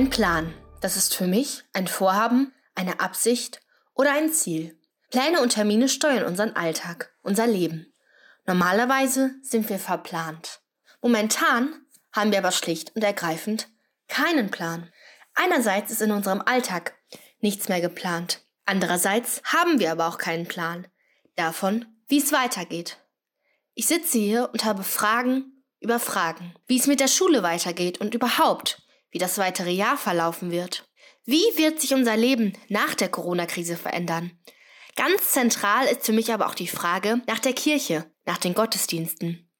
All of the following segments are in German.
Ein Plan, das ist für mich ein Vorhaben, eine Absicht oder ein Ziel. Pläne und Termine steuern unseren Alltag, unser Leben. Normalerweise sind wir verplant. Momentan haben wir aber schlicht und ergreifend keinen Plan. Einerseits ist in unserem Alltag nichts mehr geplant. Andererseits haben wir aber auch keinen Plan davon, wie es weitergeht. Ich sitze hier und habe Fragen über Fragen, wie es mit der Schule weitergeht und überhaupt, wie das weitere Jahr verlaufen wird. Wie wird sich unser Leben nach der Corona-Krise verändern? Ganz zentral ist für mich aber auch die Frage nach der Kirche, nach den Gottesdiensten.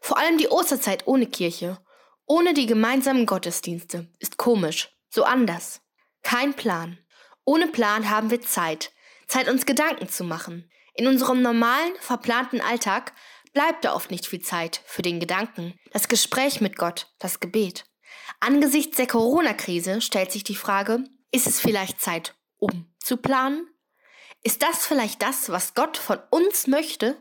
Vor allem die Osterzeit ohne Kirche, ohne die gemeinsamen Gottesdienste, ist komisch, so anders. Kein Plan. Ohne Plan haben wir Zeit, Zeit uns Gedanken zu machen. In unserem normalen, verplanten Alltag bleibt da oft nicht viel Zeit für den Gedanken, das Gespräch mit Gott, das Gebet. Angesichts der Corona-Krise stellt sich die Frage, ist es vielleicht Zeit, umzuplanen? Ist das vielleicht das, was Gott von uns möchte?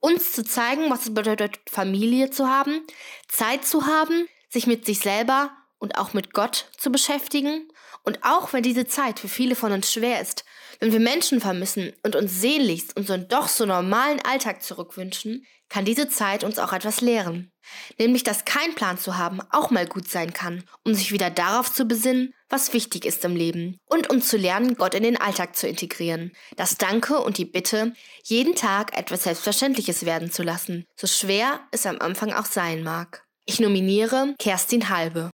Uns zu zeigen, was es bedeutet, Familie zu haben, Zeit zu haben, sich mit sich selber und auch mit Gott zu beschäftigen? Und auch wenn diese Zeit für viele von uns schwer ist, wenn wir Menschen vermissen und uns sehnlichst unseren doch so normalen Alltag zurückwünschen, kann diese Zeit uns auch etwas lehren. Nämlich, dass kein Plan zu haben auch mal gut sein kann, um sich wieder darauf zu besinnen, was wichtig ist im Leben und um zu lernen, Gott in den Alltag zu integrieren. Das Danke und die Bitte, jeden Tag etwas Selbstverständliches werden zu lassen, so schwer es am Anfang auch sein mag. Ich nominiere Kerstin Halbe.